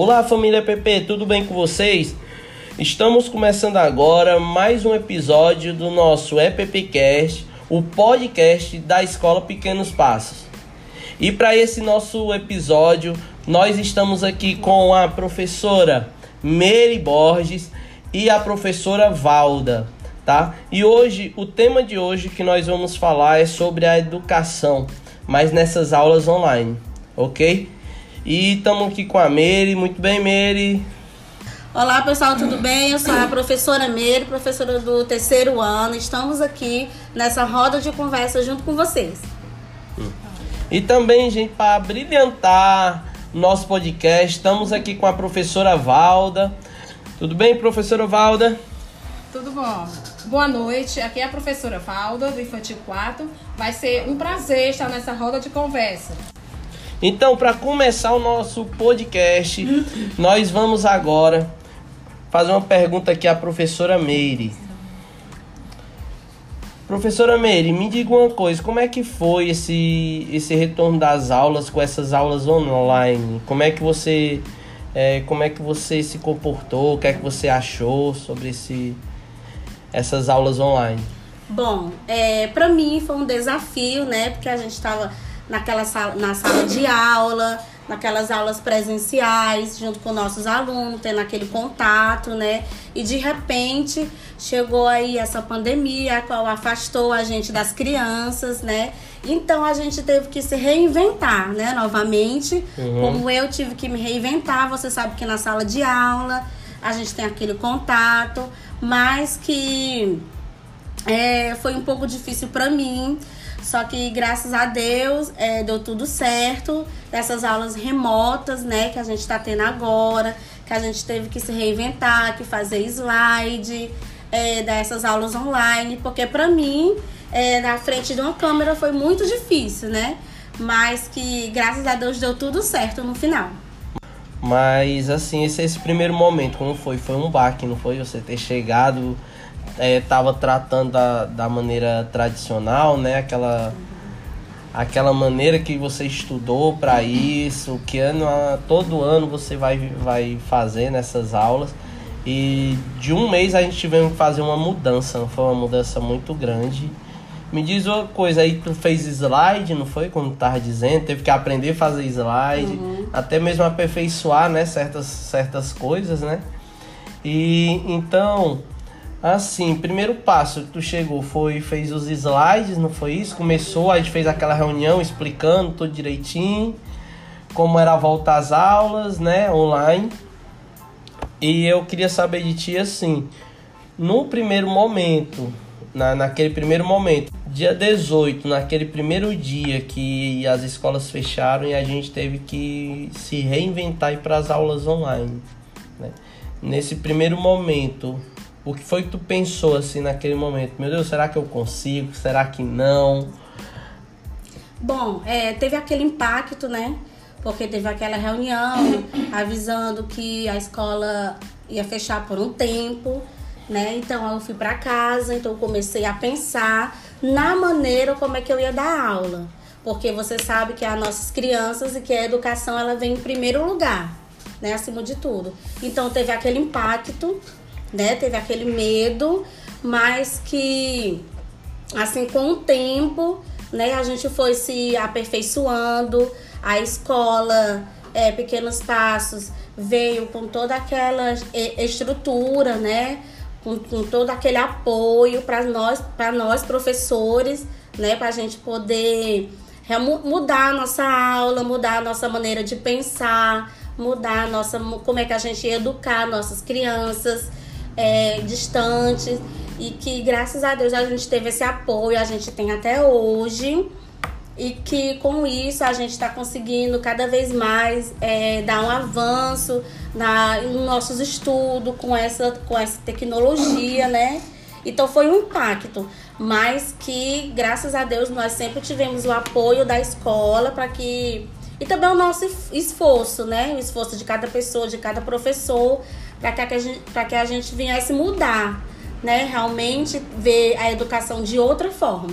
Olá família PP, tudo bem com vocês? Estamos começando agora mais um episódio do nosso EPPcast, o podcast da Escola Pequenos Passos. E para esse nosso episódio, nós estamos aqui com a professora Mary Borges e a professora Valda, tá? E hoje, o tema de hoje que nós vamos falar é sobre a educação, mas nessas aulas online, ok? E estamos aqui com a Mary. Muito bem, Mary? Olá, pessoal, tudo bem? Eu sou a professora Mary, professora do terceiro ano. Estamos aqui nessa roda de conversa junto com vocês. E também, gente, para brilhantar nosso podcast, estamos aqui com a professora Valda. Tudo bem, professora Valda? Tudo bom. Boa noite, aqui é a professora Valda, do Infantil 4. Vai ser um prazer estar nessa roda de conversa. Então, para começar o nosso podcast, nós vamos agora fazer uma pergunta aqui à professora Meire. Professora Meire, me diga uma coisa, como é que foi esse, esse retorno das aulas com essas aulas online? Como é que você é, como é que você se comportou? O que é que você achou sobre esse, essas aulas online? Bom, é, para mim foi um desafio, né? Porque a gente estava naquela sala, na sala de aula, naquelas aulas presenciais, junto com nossos alunos, tendo aquele contato, né? E de repente chegou aí essa pandemia, a qual afastou a gente das crianças, né? Então a gente teve que se reinventar, né? Novamente, uhum. como eu tive que me reinventar, você sabe que na sala de aula a gente tem aquele contato, mas que é, foi um pouco difícil para mim só que graças a Deus é, deu tudo certo dessas aulas remotas, né, que a gente está tendo agora, que a gente teve que se reinventar, que fazer slide, é, dessas aulas online, porque para mim, é, na frente de uma câmera foi muito difícil, né? Mas que graças a Deus deu tudo certo no final. Mas assim, esse, esse primeiro momento, como foi? Foi um baque, não foi? Você ter chegado estava é, tratando da, da maneira tradicional, né? Aquela, aquela maneira que você estudou para isso, que ano todo ano você vai, vai fazer nessas aulas. E de um mês a gente tivemos que fazer uma mudança, foi uma mudança muito grande. Me diz uma coisa, aí tu fez slide, não foi? Como tu tava dizendo, teve que aprender a fazer slide, uhum. até mesmo aperfeiçoar, né, certas, certas coisas, né? E então, Assim, primeiro passo que tu chegou foi fez os slides, não foi isso? Começou, a gente fez aquela reunião explicando tudo direitinho, como era a volta às aulas, né, online. E eu queria saber de ti assim, no primeiro momento, na, naquele primeiro momento, dia 18, naquele primeiro dia que as escolas fecharam e a gente teve que se reinventar para as aulas online. Né? Nesse primeiro momento, o que foi que tu pensou assim naquele momento? Meu Deus, será que eu consigo? Será que não? Bom, é, teve aquele impacto, né? Porque teve aquela reunião avisando que a escola ia fechar por um tempo, né? Então eu fui para casa, então comecei a pensar na maneira como é que eu ia dar aula. Porque você sabe que as nossas crianças e que a educação ela vem em primeiro lugar, né? Acima de tudo. Então teve aquele impacto né? Teve aquele medo, mas que assim com o tempo, né, a gente foi se aperfeiçoando, a escola é, Pequenos Passos veio com toda aquela estrutura, né? Com, com todo aquele apoio para nós, para nós professores, né? Para a gente poder mudar a nossa aula, mudar a nossa maneira de pensar, mudar a nossa como é que a gente ia educar nossas crianças é, distantes e que graças a Deus a gente teve esse apoio, a gente tem até hoje e que com isso a gente está conseguindo cada vez mais é, dar um avanço na, nos nossos estudos com essa, com essa tecnologia, né? Então foi um impacto, mas que graças a Deus nós sempre tivemos o apoio da escola para que e também o nosso esforço, né? O esforço de cada pessoa, de cada professor para que, a gente, que a gente viesse mudar, né? Realmente ver a educação de outra forma.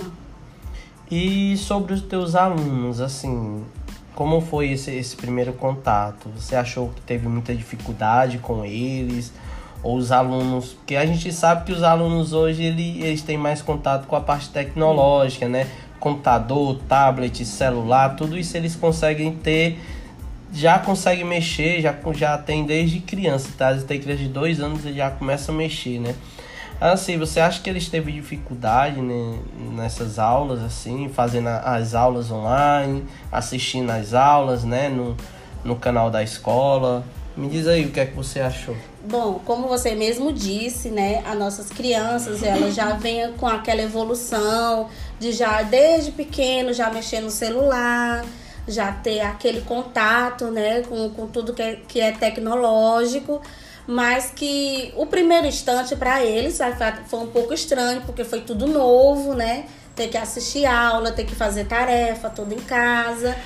E sobre os teus alunos, assim, como foi esse, esse primeiro contato? Você achou que teve muita dificuldade com eles? Ou os alunos, porque a gente sabe que os alunos hoje ele, eles têm mais contato com a parte tecnológica, né? Computador, tablet, celular, tudo isso eles conseguem ter, já conseguem mexer, já, já tem desde criança, tá? Tem criança de dois anos e já começa a mexer, né? Assim, você acha que eles teve dificuldade né, nessas aulas, assim, fazendo as aulas online, assistindo as aulas, né, no, no canal da escola? Me diz aí o que é que você achou. Bom, como você mesmo disse, né, as nossas crianças, elas já vêm com aquela evolução de já desde pequeno já mexer no celular, já ter aquele contato, né, com, com tudo que é, que é tecnológico mas que o primeiro instante para eles foi um pouco estranho, porque foi tudo novo, né? Ter que assistir aula, ter que fazer tarefa, tudo em casa.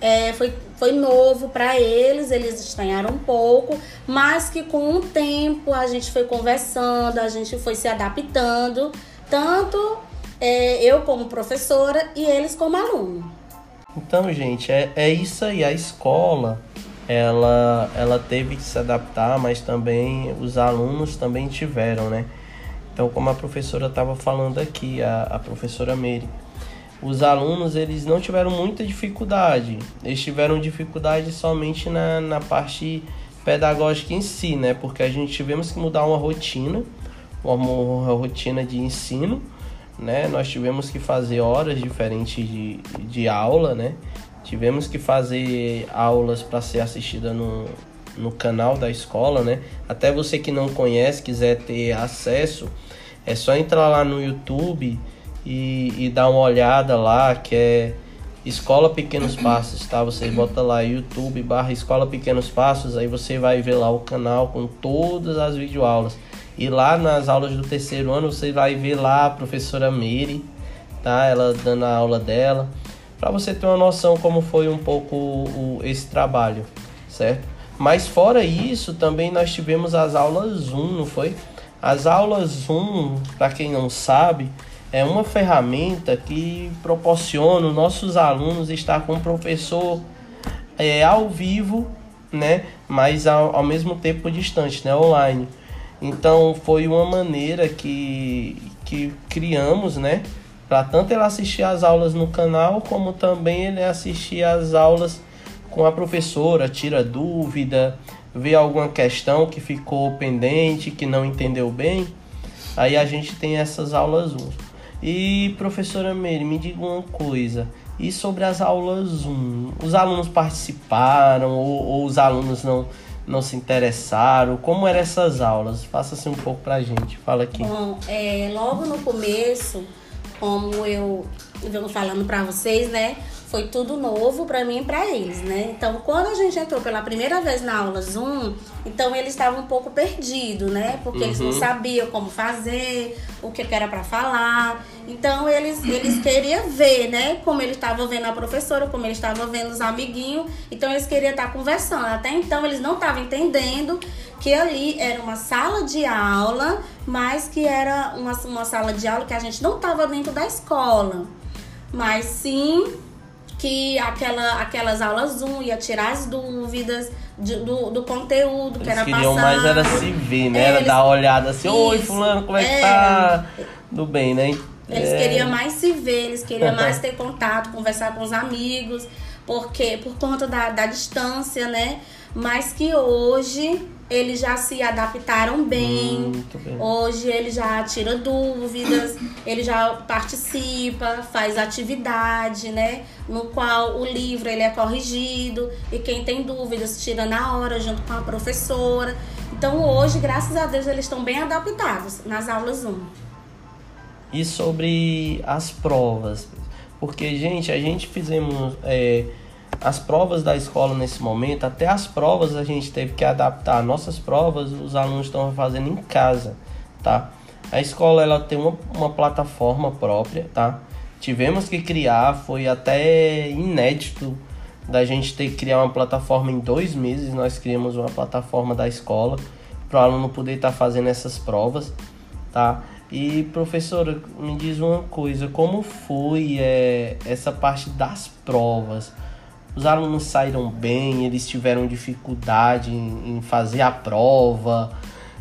É, foi, foi novo para eles, eles estranharam um pouco, mas que com o tempo a gente foi conversando, a gente foi se adaptando, tanto é, eu como professora e eles como aluno. Então, gente, é, é isso aí. A escola ela, ela teve que se adaptar, mas também os alunos também tiveram, né? Então, como a professora estava falando aqui, a, a professora Meire, os alunos eles não tiveram muita dificuldade, eles tiveram dificuldade somente na, na parte pedagógica em si, né? Porque a gente tivemos que mudar uma rotina, uma, uma rotina de ensino, né? Nós tivemos que fazer horas diferentes de, de aula, né? Tivemos que fazer aulas para ser assistida no, no canal da escola, né? Até você que não conhece, quiser ter acesso, é só entrar lá no YouTube e, e dar uma olhada lá, que é Escola Pequenos Passos, tá? Você bota lá YouTube barra Escola Pequenos Passos, aí você vai ver lá o canal com todas as videoaulas. E lá nas aulas do terceiro ano você vai ver lá a professora Miri, tá? Ela dando a aula dela para você ter uma noção como foi um pouco o, esse trabalho, certo? Mas fora isso, também nós tivemos as aulas Zoom, não foi? As aulas Zoom, para quem não sabe, é uma ferramenta que proporciona os nossos alunos estar com o professor é, ao vivo, né? Mas ao, ao mesmo tempo distante, né? Online. Então foi uma maneira que, que criamos, né? para tanto ele assistir às aulas no canal, como também ele assistir às aulas com a professora, tira dúvida, vê alguma questão que ficou pendente, que não entendeu bem. Aí a gente tem essas aulas Zoom. E professora Meire, me diga uma coisa. E sobre as aulas Zoom? Os alunos participaram ou, ou os alunos não, não se interessaram? Como eram essas aulas? Faça-se um pouco pra gente. Fala aqui. Bom, é, logo no começo como eu venho falando para vocês, né? Foi tudo novo para mim e para eles, né? Então, quando a gente entrou pela primeira vez na aula Zoom, então eles estavam um pouco perdidos, né? Porque uhum. eles não uhum. sabiam como fazer, o que era para falar. Então, eles, eles queriam ver, né? Como eles estavam vendo a professora, como eles estavam vendo os amiguinhos. Então, eles queriam estar conversando. Até então, eles não estavam entendendo que ali era uma sala de aula, mas que era uma, uma sala de aula que a gente não estava dentro da escola, mas sim que aquela, aquelas aulas Zoom ia tirar as dúvidas de, do, do conteúdo eles que era queriam passado. mais era se ver, né? É, era eles... dar uma olhada assim, oi fulano, como é que tá? Tudo bem, né? Eles é... queriam mais se ver, eles queriam mais ter contato, conversar com os amigos, porque por conta da, da distância, né? Mas que hoje eles já se adaptaram bem. bem. Hoje ele já tira dúvidas, ele já participa, faz atividade, né? No qual o livro ele é corrigido e quem tem dúvidas tira na hora junto com a professora. Então hoje, graças a Deus, eles estão bem adaptados nas aulas 1. E sobre as provas? Porque, gente, a gente fizemos. É as provas da escola nesse momento, até as provas a gente teve que adaptar. Nossas provas os alunos estão fazendo em casa, tá? A escola ela tem uma, uma plataforma própria, tá? Tivemos que criar, foi até inédito da gente ter que criar uma plataforma em dois meses. Nós criamos uma plataforma da escola para o aluno poder estar tá fazendo essas provas, tá? E professora, me diz uma coisa, como foi é, essa parte das provas? os alunos saíram bem, eles tiveram dificuldade em, em fazer a prova,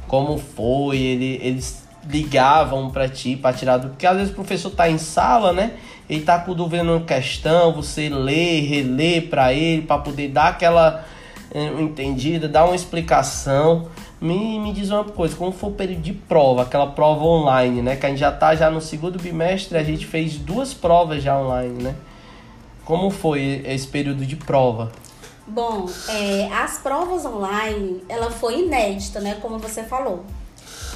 como foi, ele, eles ligavam para ti para tirar do. Porque às vezes o professor tá em sala, né? Ele tá com dúvida numa questão, você lê, relê para ele, para poder dar aquela é, entendida, dar uma explicação. Me, me diz uma coisa, como foi o período de prova, aquela prova online, né? Que a gente já tá já no segundo bimestre, a gente fez duas provas já online, né? Como foi esse período de prova? Bom, é, as provas online, ela foi inédita, né? Como você falou.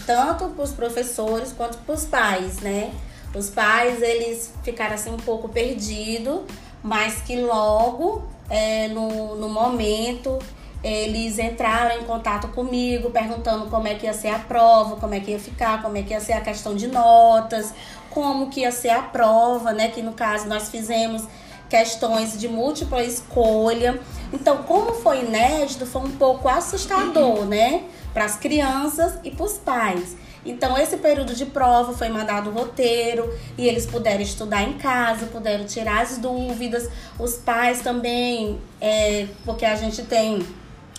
Tanto para os professores quanto para os pais, né? Os pais, eles ficaram assim um pouco perdidos, mas que logo, é, no, no momento, eles entraram em contato comigo, perguntando como é que ia ser a prova, como é que ia ficar, como é que ia ser a questão de notas, como que ia ser a prova, né? Que no caso nós fizemos questões de múltipla escolha. Então, como foi inédito, foi um pouco assustador, né? Para as crianças e para os pais. Então, esse período de prova foi mandado o roteiro e eles puderam estudar em casa, puderam tirar as dúvidas. Os pais também, é, porque a gente tem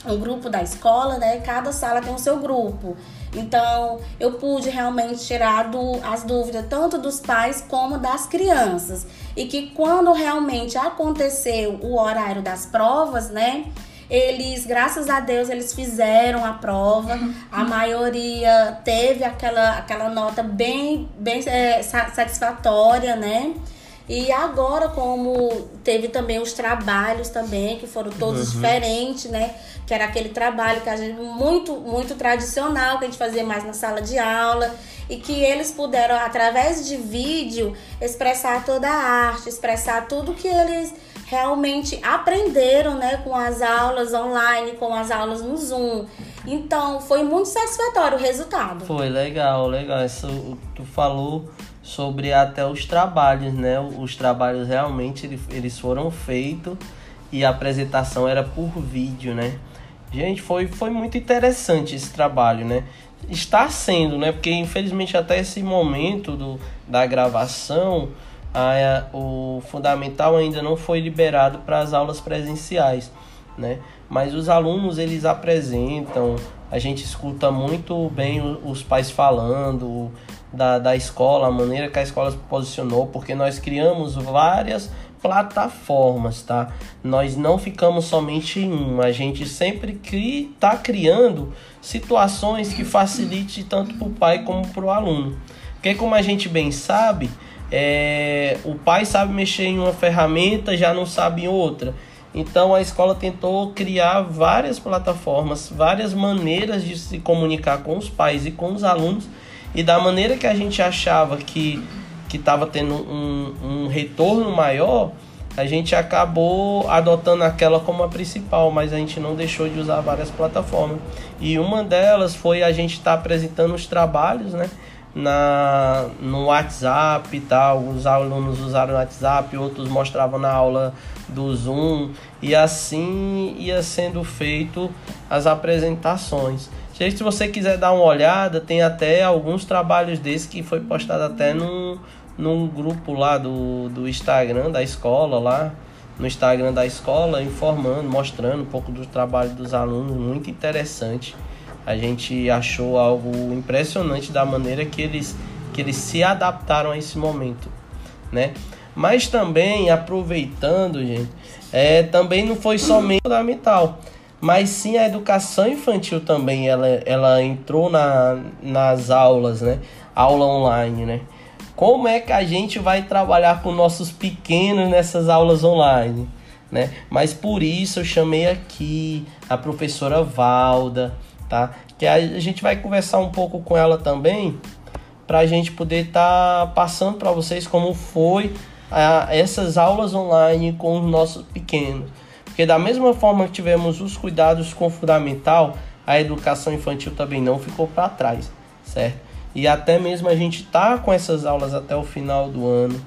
um grupo da escola, né? Cada sala tem o seu grupo. Então, eu pude realmente tirar do, as dúvidas tanto dos pais como das crianças. E que quando realmente aconteceu o horário das provas, né? Eles, graças a Deus, eles fizeram a prova. A maioria teve aquela, aquela nota bem, bem é, satisfatória, né? E agora, como teve também os trabalhos também, que foram todos uhum. diferentes, né? Que era aquele trabalho que a gente muito, muito tradicional, que a gente fazia mais na sala de aula. E que eles puderam, através de vídeo, expressar toda a arte, expressar tudo que eles realmente aprenderam, né, com as aulas online, com as aulas no Zoom. Então, foi muito satisfatório o resultado. Foi legal, legal. Isso tu falou sobre até os trabalhos, né? Os trabalhos realmente eles foram feitos e a apresentação era por vídeo, né? Gente, foi, foi muito interessante esse trabalho, né? Está sendo, né? Porque infelizmente até esse momento do, da gravação, a, o fundamental ainda não foi liberado para as aulas presenciais, né? Mas os alunos eles apresentam, a gente escuta muito bem os pais falando, da, da escola, a maneira que a escola se posicionou, porque nós criamos várias plataformas, tá? Nós não ficamos somente em uma, a gente sempre cri, criando situações que facilite tanto para o pai como para o aluno. Porque como a gente bem sabe, é, o pai sabe mexer em uma ferramenta, já não sabe em outra. Então a escola tentou criar várias plataformas, várias maneiras de se comunicar com os pais e com os alunos e da maneira que a gente achava que que estava tendo um, um retorno maior, a gente acabou adotando aquela como a principal, mas a gente não deixou de usar várias plataformas. E uma delas foi a gente estar tá apresentando os trabalhos, né? Na, no WhatsApp e tal. Os alunos usaram o WhatsApp, outros mostravam na aula do Zoom. E assim ia sendo feito as apresentações se você quiser dar uma olhada, tem até alguns trabalhos desses que foi postado até num, num grupo lá do, do Instagram da escola lá, no Instagram da escola, informando, mostrando um pouco do trabalho dos alunos, muito interessante. A gente achou algo impressionante da maneira que eles, que eles se adaptaram a esse momento, né? Mas também aproveitando, gente, é, também não foi somente fundamental mas sim a educação infantil também ela, ela entrou na, nas aulas, né? Aula online, né? Como é que a gente vai trabalhar com nossos pequenos nessas aulas online, né? Mas por isso eu chamei aqui a professora Valda, tá? Que a gente vai conversar um pouco com ela também, para a gente poder estar tá passando para vocês como foi a, essas aulas online com os nossos pequenos. Porque da mesma forma que tivemos os cuidados com o fundamental, a educação infantil também não ficou para trás, certo? E até mesmo a gente tá com essas aulas até o final do ano,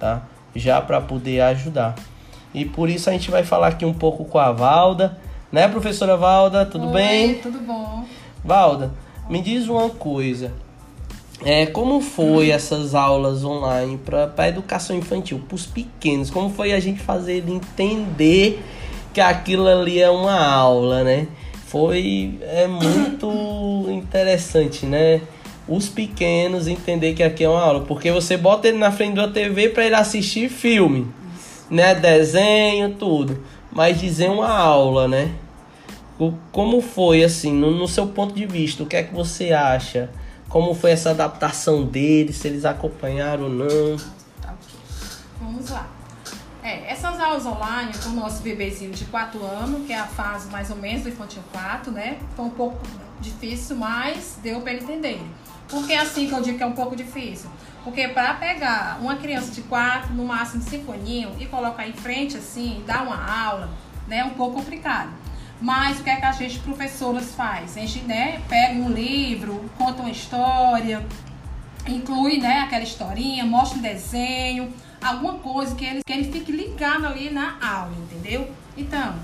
tá? Já para poder ajudar. E por isso a gente vai falar aqui um pouco com a Valda, né, professora Valda? Tudo Oi, bem? Tudo bom. Valda, me diz uma coisa. É, como foi essas aulas online para a educação infantil, para os pequenos? Como foi a gente fazer ele entender que aquilo ali é uma aula, né? Foi é muito interessante, né? Os pequenos entender que aqui é uma aula, porque você bota ele na frente da TV para ele assistir filme, né? Desenho, tudo, mas dizer uma aula, né? Como foi assim, no, no seu ponto de vista, o que é que você acha? Como foi essa adaptação deles, se eles acompanharam ou não. Tá, Vamos lá. É, essas aulas online com o nosso bebezinho de 4 anos, que é a fase mais ou menos do infantil 4, né? Foi um pouco difícil, mas deu para entender. Por que assim que eu digo que é um pouco difícil? Porque para pegar uma criança de 4, no máximo 5 aninhos, e colocar em frente assim, dar uma aula, né? É um pouco complicado. Mas o que é que a gente, professoras, faz? A gente né, pega um livro, conta uma história, inclui né, aquela historinha, mostra um desenho, alguma coisa que ele, que ele fique ligado ali na aula, entendeu? Então,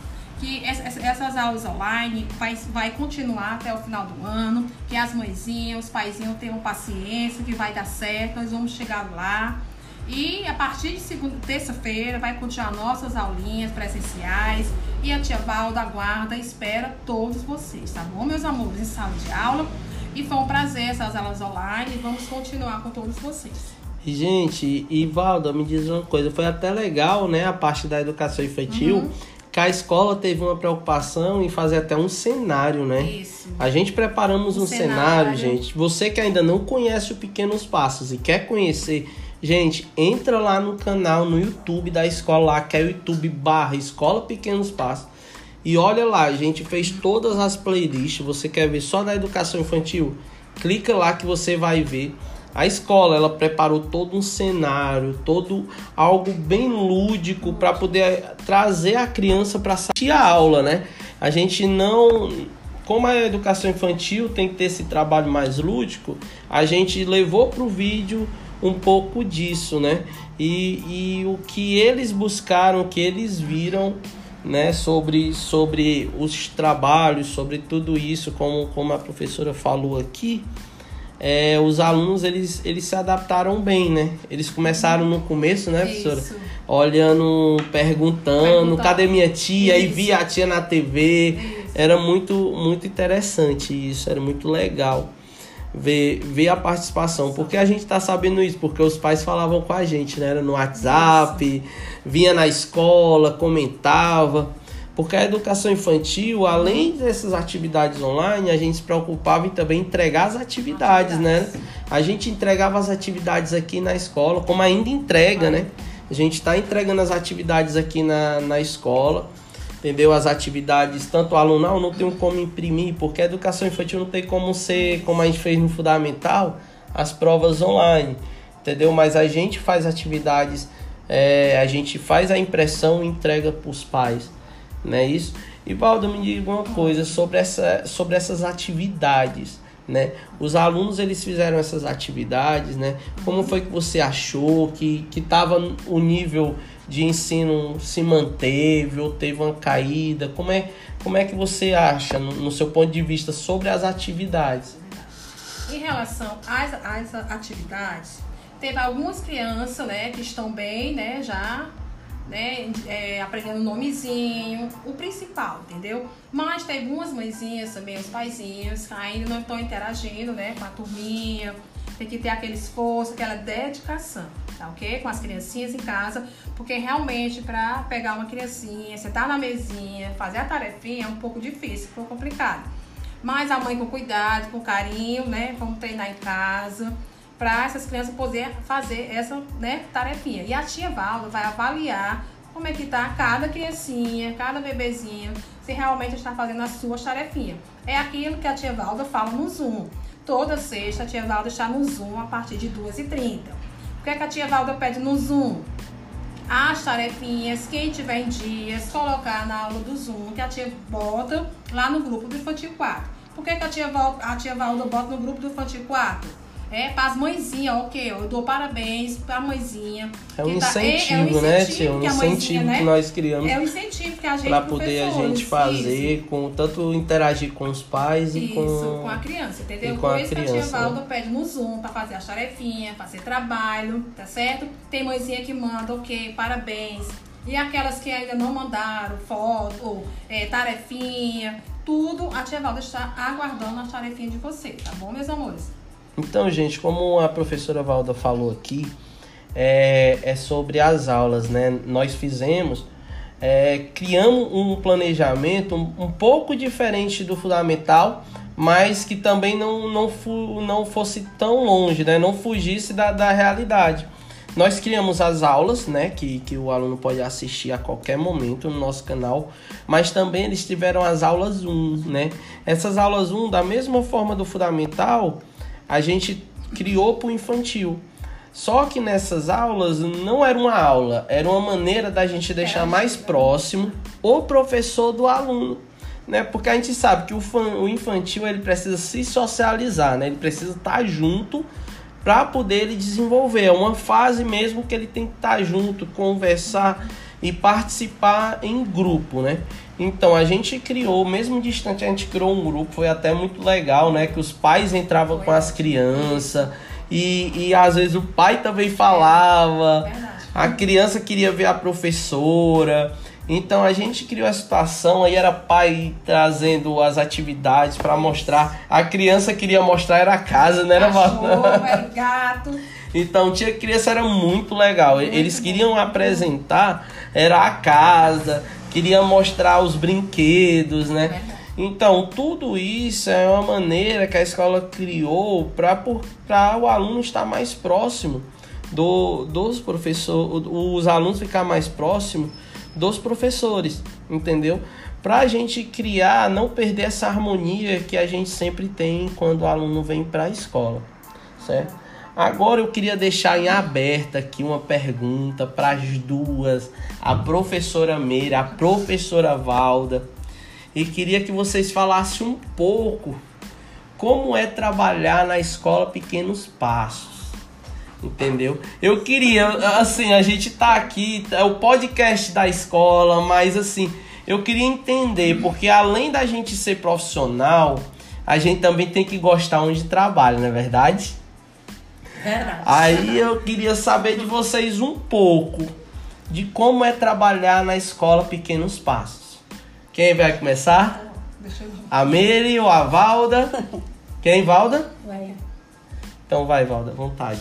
que essas aulas online vai, vai continuar até o final do ano, que as mãezinhas, os paizinhos tenham paciência, que vai dar certo, nós vamos chegar lá. E a partir de segunda, terça-feira vai continuar nossas aulinhas presenciais e a tia Valda aguarda espera todos vocês, tá bom, meus amores, em sala de aula. E foi um prazer essas aulas online vamos continuar com todos vocês. Gente, e Valda, me diz uma coisa, foi até legal, né, a parte da educação infantil, uhum. que a escola teve uma preocupação em fazer até um cenário, né? Isso. A gente preparamos um, um cenário, cenário, gente. Você que ainda não conhece o Pequenos Passos e quer conhecer Gente, entra lá no canal no YouTube da escola lá, que é o YouTube barra Escola Pequenos Passos. E olha lá, a gente fez todas as playlists. Você quer ver só da educação infantil? Clica lá que você vai ver. A escola ela preparou todo um cenário, todo algo bem lúdico para poder trazer a criança para a aula, né? A gente não como a educação infantil tem que ter esse trabalho mais lúdico, a gente levou para o vídeo um pouco disso, né? E, e o que eles buscaram, o que eles viram, né, sobre, sobre os trabalhos, sobre tudo isso, como, como a professora falou aqui, é, os alunos eles, eles se adaptaram bem, né? Eles começaram no começo, né, professora? Isso. Olhando, perguntando, perguntando, cadê minha tia? Isso. E via a tia na TV. Isso. Era muito, muito interessante isso, era muito legal ver, ver a participação. Porque a gente está sabendo isso, porque os pais falavam com a gente, né? Era no WhatsApp, vinha na escola, comentava. Porque a educação infantil, além dessas atividades online, a gente se preocupava em também entregar as atividades, né? A gente entregava as atividades aqui na escola, como ainda entrega, né? A gente está entregando as atividades aqui na, na escola entendeu? As atividades, tanto o aluno, não, tenho como imprimir, porque a educação infantil não tem como ser, como a gente fez no fundamental, as provas online, entendeu? Mas a gente faz atividades, é, a gente faz a impressão e entrega para os pais, né? Isso. E Valdo, me diga uma coisa sobre, essa, sobre essas atividades. Né? Os alunos eles fizeram essas atividades, né? Como foi que você achou que que estava o nível de ensino se manteve ou teve uma caída? Como é, como é que você acha, no, no seu ponto de vista, sobre as atividades? Em relação às, às atividades, teve algumas crianças né, que estão bem, né, já né, é, aprendendo nomezinho, o principal, entendeu? Mas tem algumas mãezinhas também, os paizinhos, que ainda não estão interagindo né, com a turminha, tem que ter aquele esforço, aquela dedicação, tá ok? Com as criancinhas em casa, porque realmente para pegar uma criancinha, sentar na mesinha, fazer a tarefinha é um pouco difícil, um pouco complicado. Mas a mãe com cuidado, com carinho, né? Vamos treinar em casa para essas crianças poderem fazer essa né, tarefinha. E a tia Valda vai avaliar como é que tá cada criancinha, cada bebezinho, se realmente está fazendo as suas tarefinhas. É aquilo que a tia Valda fala no Zoom. Toda sexta a tia Valda está no Zoom a partir de 2h30. O que, é que a tia Valda pede no Zoom? As tarefinhas, quem tiver em dias, colocar na aula do Zoom, que a tia bota lá no grupo do Infantil 4. Por que, que a, tia Valda, a tia Valda bota no grupo do Infantil 4? É, para as mãezinhas, ok, eu dou parabéns para a mãezinha. É um que tá- incentivo, é um né, incentivo tia? Um que a mãezinha, incentivo né? que nós criamos É um incentivo que a gente para poder a gente fazer, com tanto interagir com os pais e Isso, com, com a criança, entendeu? e com a isso que a tia criança, né? Valda pede no Zoom pra fazer as tarefinhas, fazer trabalho, tá certo? Tem mãezinha que manda, ok, parabéns. E aquelas que ainda não mandaram foto, ou é, tarefinha, tudo, a tia Valda está aguardando as tarefinhas de vocês, tá bom, meus amores? Então, gente, como a professora Valda falou aqui, é, é sobre as aulas, né? Nós fizemos, é, criamos um planejamento um, pouco diferente do fundamental, mas que também não, não, fu, não fosse tão longe, né? Não fugisse da, da realidade. Nós criamos as aulas, né? Que, que o aluno pode assistir a qualquer momento no nosso canal, mas também eles tiveram as aulas 1, né? Essas aulas 1, da mesma forma do fundamental, a gente criou para o infantil. Só que nessas aulas não era uma aula, era uma maneira da gente deixar mais próximo o professor do aluno, né? Porque a gente sabe que o, fan- o infantil ele precisa se socializar, né? Ele precisa estar junto para poder ele desenvolver. É uma fase mesmo que ele tem que estar junto, conversar e participar em grupo, né? Então a gente criou, mesmo distante, a gente criou um grupo, foi até muito legal, né? Que os pais entravam com as crianças e, e às vezes o pai também falava, Verdade. a criança queria ver a professora. Então a gente criou a situação, aí era pai trazendo as atividades para mostrar. A criança queria mostrar era a casa, né? Era Cachorro, era gato. Então tinha criança era muito legal. Muito Eles bom. queriam apresentar era a casa, queriam mostrar os brinquedos, né? Então tudo isso é uma maneira que a escola criou para o aluno estar mais próximo do, dos professores, os alunos ficar mais próximo dos professores, entendeu? Para a gente criar, não perder essa harmonia que a gente sempre tem quando o aluno vem para a escola, certo? Agora eu queria deixar em aberta aqui uma pergunta para as duas, a professora Meira, a professora Valda, e queria que vocês falassem um pouco como é trabalhar na escola Pequenos Passos. Entendeu? Eu queria, assim, a gente tá aqui, é o podcast da escola, mas assim, eu queria entender, porque além da gente ser profissional, a gente também tem que gostar onde trabalha, não é verdade? Verdade. Aí eu queria saber de vocês um pouco de como é trabalhar na escola Pequenos Passos. Quem vai começar? Deixa eu A Mary ou a Valda? Quem, Valda? Vai. Então vai, Valda, vontade.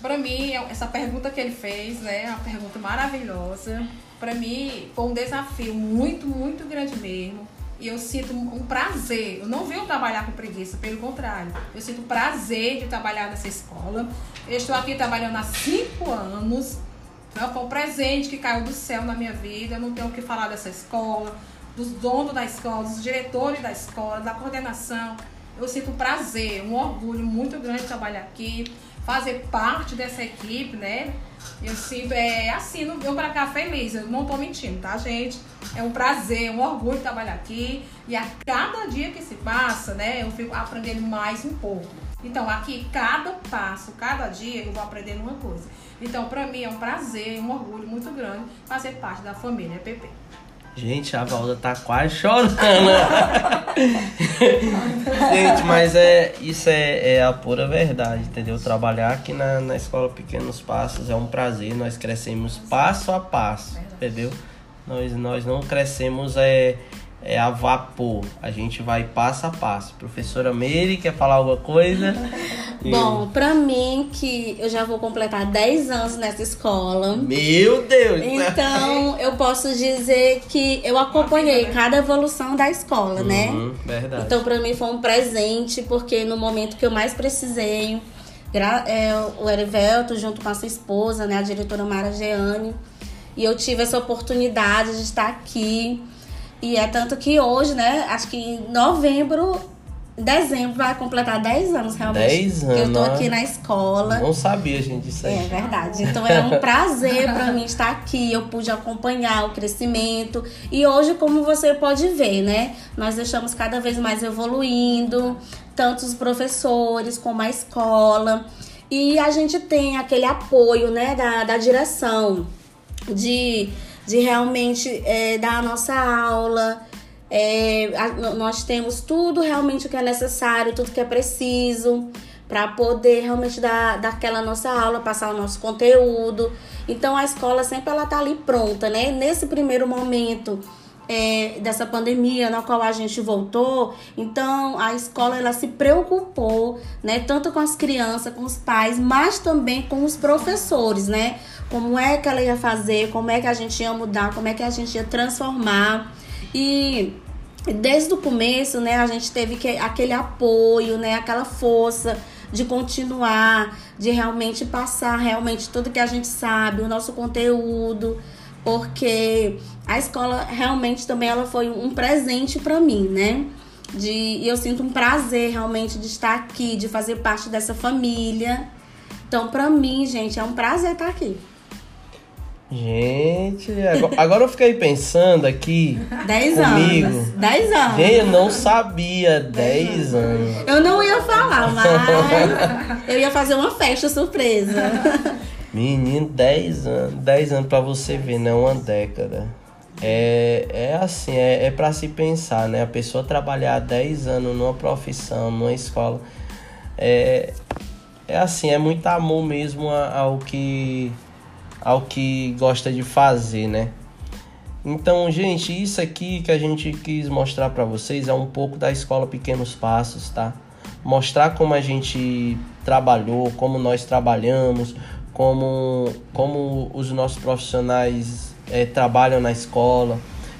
Para mim, essa pergunta que ele fez, né, é uma pergunta maravilhosa. Para mim, foi um desafio muito, muito grande mesmo. Eu sinto um prazer. Eu não venho trabalhar com preguiça, pelo contrário. Eu sinto prazer de trabalhar nessa escola. Eu estou aqui trabalhando há cinco anos. Então, foi um presente que caiu do céu na minha vida. Eu não tenho o que falar dessa escola, dos donos da escola, dos diretores da escola, da coordenação. Eu sinto prazer, um orgulho muito grande de trabalhar aqui, fazer parte dessa equipe, né? Eu sinto, é assim, não venho pra cá feliz, eu não tô mentindo, tá, gente? É um prazer, um orgulho trabalhar aqui. E a cada dia que se passa, né, eu fico aprendendo mais um pouco. Então, aqui, cada passo, cada dia, eu vou aprendendo uma coisa. Então, pra mim, é um prazer, um orgulho muito grande fazer parte da família PP. Gente, a Valda tá quase chorando. Gente, mas é isso é, é a pura verdade, entendeu? Trabalhar aqui na, na escola Pequenos Passos é um prazer. Nós crescemos passo a passo, entendeu? Nós, nós não crescemos é, é a vapor. A gente vai passo a passo. Professora Meire, quer falar alguma coisa? E- Bom, pra mim, que eu já vou completar 10 anos nessa escola. Meu Deus! Então, eu posso dizer que eu acompanhei cada evolução da escola, né? Uhum, verdade. Então, pra mim foi um presente, porque no momento que eu mais precisei, é, o Erivelto, junto com a sua esposa, né, a diretora Mara Geane, e eu tive essa oportunidade de estar aqui. E é tanto que hoje, né, acho que em novembro, dezembro, vai completar 10 anos realmente. 10 Que eu tô anos, aqui na escola. Não sabia, gente, disso aí. É verdade. Então é um prazer pra mim estar aqui. Eu pude acompanhar o crescimento. E hoje, como você pode ver, né? Nós deixamos cada vez mais evoluindo. tanto os professores como a escola. E a gente tem aquele apoio né, da, da direção de, de realmente é, dar a nossa aula. É, a, nós temos tudo realmente o que é necessário, tudo que é preciso para poder realmente dar, dar aquela nossa aula, passar o nosso conteúdo. Então a escola sempre ela tá ali pronta, né? Nesse primeiro momento é, dessa pandemia na qual a gente voltou, então a escola ela se preocupou, né, tanto com as crianças, com os pais, mas também com os professores, né? Como é que ela ia fazer, como é que a gente ia mudar, como é que a gente ia transformar. E desde o começo, né, a gente teve que, aquele apoio, né, aquela força de continuar, de realmente passar realmente tudo que a gente sabe, o nosso conteúdo, porque a escola realmente também ela foi um presente para mim, né? De, e eu sinto um prazer realmente de estar aqui, de fazer parte dessa família. Então, para mim, gente, é um prazer estar aqui. Gente, agora, eu fiquei pensando aqui. 10 anos. 10 anos. Gente, eu não sabia. 10 anos. Eu não ia falar, mas eu ia fazer uma festa surpresa. Menino, 10 anos. 10 anos pra você ver, não é uma década. É, é assim, é, é para se pensar, né? A pessoa trabalhar 10 anos numa profissão, numa escola. É, é assim, é muito amor mesmo ao que, ao que gosta de fazer, né? Então, gente, isso aqui que a gente quis mostrar para vocês é um pouco da escola Pequenos Passos, tá? Mostrar como a gente trabalhou, como nós trabalhamos, como, como os nossos profissionais é, trabalham na escola.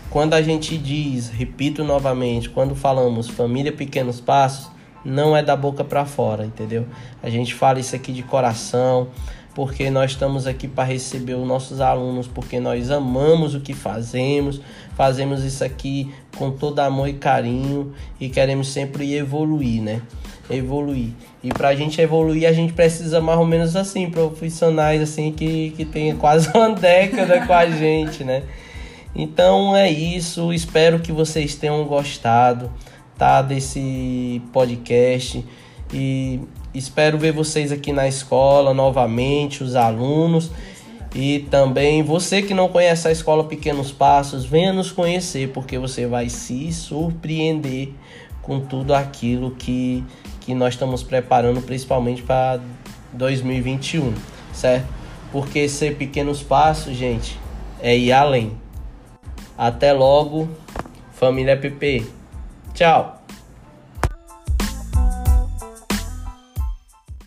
Quando a gente diz, repito novamente, quando falamos família pequenos passos, não é da boca para fora, entendeu? A gente fala isso aqui de coração, porque nós estamos aqui para receber os nossos alunos, porque nós amamos o que fazemos, fazemos isso aqui com todo amor e carinho e queremos sempre evoluir, né? Evoluir. E pra gente evoluir, a gente precisa mais ou menos assim, profissionais assim que, que tem quase uma década com a gente, né? Então é isso, espero que vocês tenham gostado, tá, desse podcast e espero ver vocês aqui na escola novamente, os alunos. E também você que não conhece a escola Pequenos Passos, venha nos conhecer, porque você vai se surpreender com tudo aquilo que que nós estamos preparando principalmente para 2021, certo? Porque ser pequenos passos, gente, é ir além. Até logo, família PP. Tchau.